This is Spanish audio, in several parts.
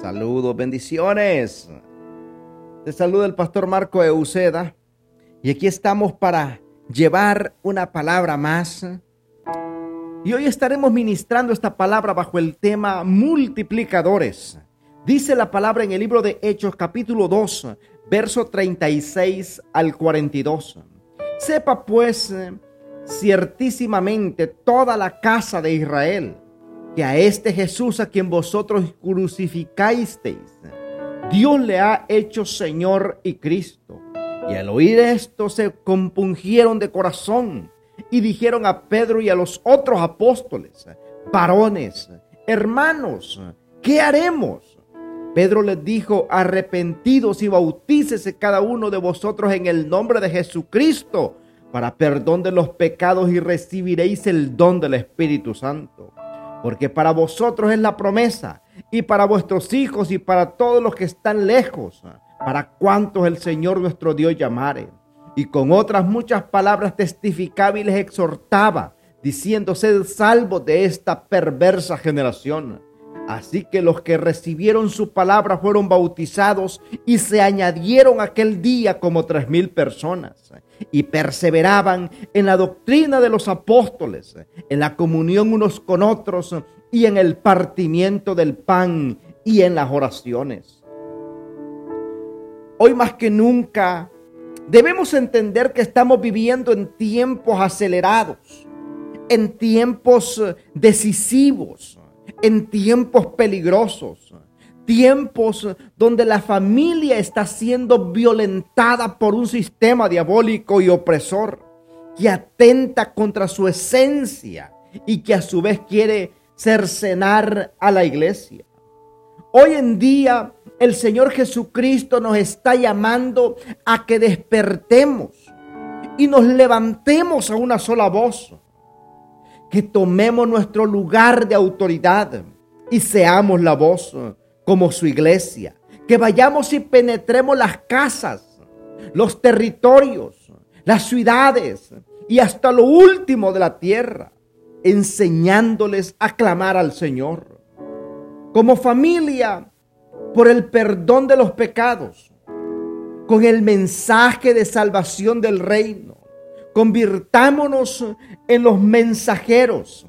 Saludos, bendiciones. Te saluda el pastor Marco Euseda y aquí estamos para llevar una palabra más. Y hoy estaremos ministrando esta palabra bajo el tema multiplicadores. Dice la palabra en el libro de Hechos capítulo 2, verso 36 al 42. Sepa pues ciertísimamente toda la casa de Israel que a este Jesús a quien vosotros crucificasteis, Dios le ha hecho Señor y Cristo. Y al oír esto se compungieron de corazón y dijeron a Pedro y a los otros apóstoles, varones, hermanos, ¿qué haremos? Pedro les dijo, arrepentidos y bautícese cada uno de vosotros en el nombre de Jesucristo para perdón de los pecados y recibiréis el don del Espíritu Santo. Porque para vosotros es la promesa y para vuestros hijos y para todos los que están lejos, para cuantos el Señor nuestro Dios llamare. Y con otras muchas palabras testificaba y les exhortaba, diciendo, sed salvos de esta perversa generación. Así que los que recibieron su palabra fueron bautizados y se añadieron aquel día como tres mil personas y perseveraban en la doctrina de los apóstoles, en la comunión unos con otros y en el partimiento del pan y en las oraciones. Hoy más que nunca debemos entender que estamos viviendo en tiempos acelerados, en tiempos decisivos, en tiempos peligrosos, tiempos donde la familia está siendo violentada por un sistema diabólico y opresor que atenta contra su esencia y que a su vez quiere cercenar a la iglesia. Hoy en día el Señor Jesucristo nos está llamando a que despertemos y nos levantemos a una sola voz, que tomemos nuestro lugar de autoridad y seamos la voz como su iglesia, que vayamos y penetremos las casas, los territorios, las ciudades y hasta lo último de la tierra enseñándoles a clamar al Señor. Como familia, por el perdón de los pecados, con el mensaje de salvación del reino. Convirtámonos en los mensajeros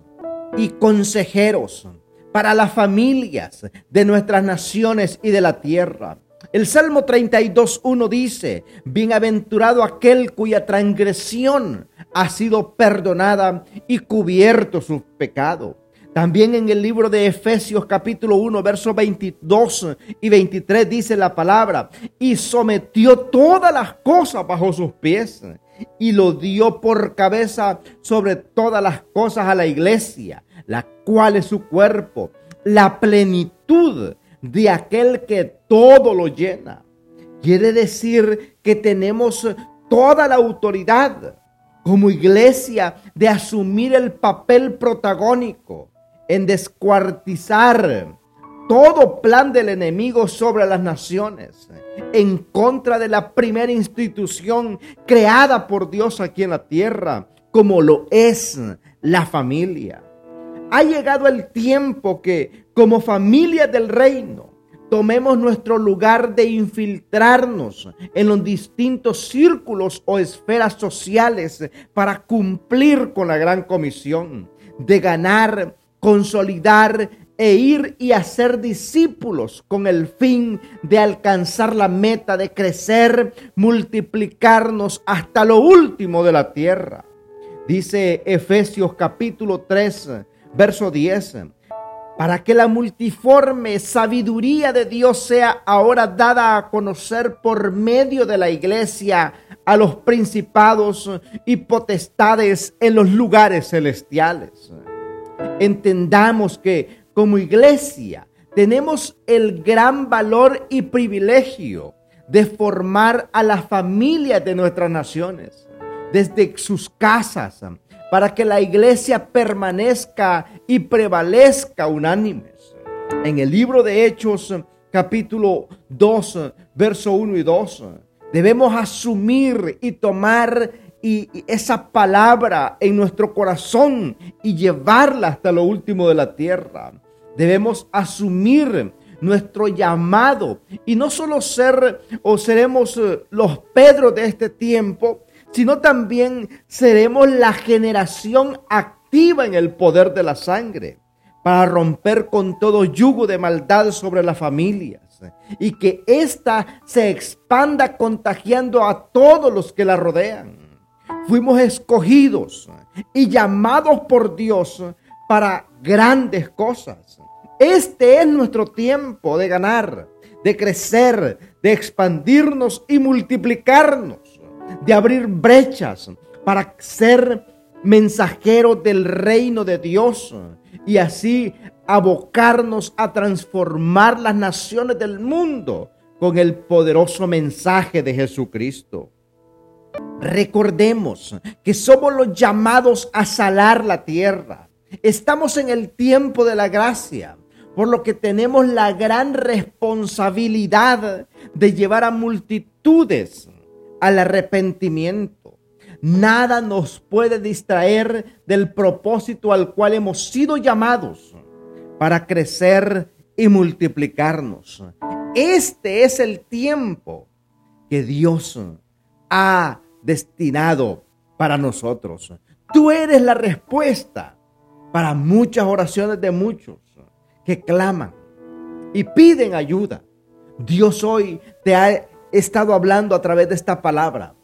y consejeros para las familias de nuestras naciones y de la tierra. El Salmo 32.1 dice, Bienaventurado aquel cuya transgresión ha sido perdonada y cubierto su pecado. También en el libro de Efesios capítulo 1, versos 22 y 23 dice la palabra, y sometió todas las cosas bajo sus pies y lo dio por cabeza sobre todas las cosas a la iglesia, la cual es su cuerpo, la plenitud de aquel que todo lo llena. Quiere decir que tenemos toda la autoridad como iglesia de asumir el papel protagónico en descuartizar todo plan del enemigo sobre las naciones, en contra de la primera institución creada por Dios aquí en la tierra, como lo es la familia. Ha llegado el tiempo que como familia del reino tomemos nuestro lugar de infiltrarnos en los distintos círculos o esferas sociales para cumplir con la gran comisión de ganar, consolidar e ir y hacer discípulos con el fin de alcanzar la meta de crecer, multiplicarnos hasta lo último de la tierra. Dice Efesios capítulo 3, verso 10 para que la multiforme sabiduría de Dios sea ahora dada a conocer por medio de la iglesia a los principados y potestades en los lugares celestiales. Entendamos que como iglesia tenemos el gran valor y privilegio de formar a la familia de nuestras naciones, desde sus casas, para que la iglesia permanezca y prevalezca unánimes. En el libro de Hechos capítulo 2, verso 1 y 2, debemos asumir y tomar y, esa palabra en nuestro corazón y llevarla hasta lo último de la tierra. Debemos asumir nuestro llamado y no solo ser o seremos eh, los Pedros de este tiempo, sino también seremos la generación activa en el poder de la sangre para romper con todo yugo de maldad sobre las familias y que ésta se expanda contagiando a todos los que la rodean. Fuimos escogidos y llamados por Dios para grandes cosas. Este es nuestro tiempo de ganar, de crecer, de expandirnos y multiplicarnos, de abrir brechas para ser mensajeros del reino de Dios y así abocarnos a transformar las naciones del mundo con el poderoso mensaje de Jesucristo. Recordemos que somos los llamados a salar la tierra. Estamos en el tiempo de la gracia, por lo que tenemos la gran responsabilidad de llevar a multitudes al arrepentimiento. Nada nos puede distraer del propósito al cual hemos sido llamados para crecer y multiplicarnos. Este es el tiempo que Dios ha destinado para nosotros. Tú eres la respuesta para muchas oraciones de muchos que claman y piden ayuda. Dios hoy te ha estado hablando a través de esta palabra,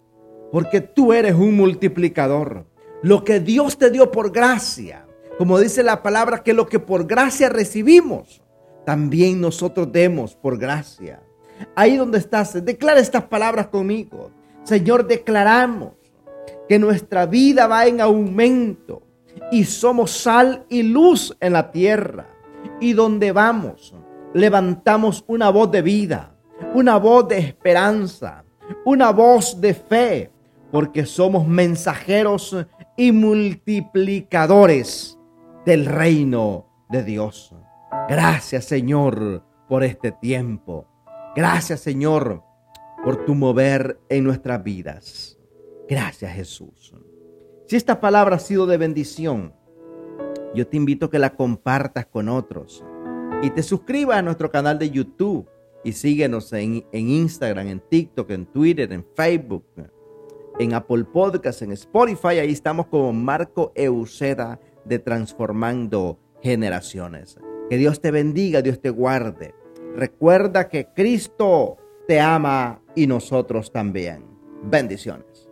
porque tú eres un multiplicador. Lo que Dios te dio por gracia, como dice la palabra, que lo que por gracia recibimos, también nosotros demos por gracia. Ahí donde estás, declara estas palabras conmigo. Señor, declaramos que nuestra vida va en aumento y somos sal y luz en la tierra. Y donde vamos, levantamos una voz de vida, una voz de esperanza, una voz de fe, porque somos mensajeros y multiplicadores del reino de Dios. Gracias Señor por este tiempo. Gracias Señor por tu mover en nuestras vidas. Gracias Jesús. Si esta palabra ha sido de bendición, yo te invito a que la compartas con otros y te suscribas a nuestro canal de YouTube y síguenos en, en Instagram, en TikTok, en Twitter, en Facebook, en Apple Podcasts, en Spotify. Ahí estamos como Marco Euseda de Transformando Generaciones. Que Dios te bendiga, Dios te guarde. Recuerda que Cristo te ama y nosotros también. Bendiciones.